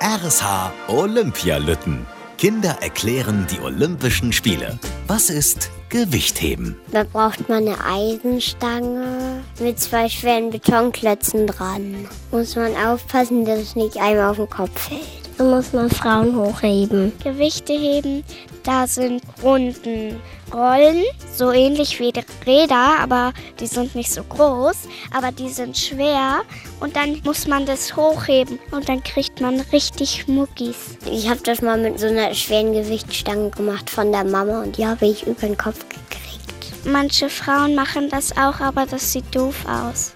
RSH Olympialütten. Kinder erklären die Olympischen Spiele. Was ist Gewichtheben? Da braucht man eine Eisenstange mit zwei schweren Betonklötzen dran. Muss man aufpassen, dass es nicht einmal auf den Kopf fällt. Dann muss man Frauen hochheben. Gewichte heben, da sind Runden Rollen, so ähnlich wie die Räder, aber die sind nicht so groß, aber die sind schwer und dann muss man das hochheben und dann kriegt man richtig Muckis. Ich habe das mal mit so einer schweren Gewichtstange gemacht von der Mama und die habe ich über den Kopf gekriegt. Manche Frauen machen das auch, aber das sieht doof aus.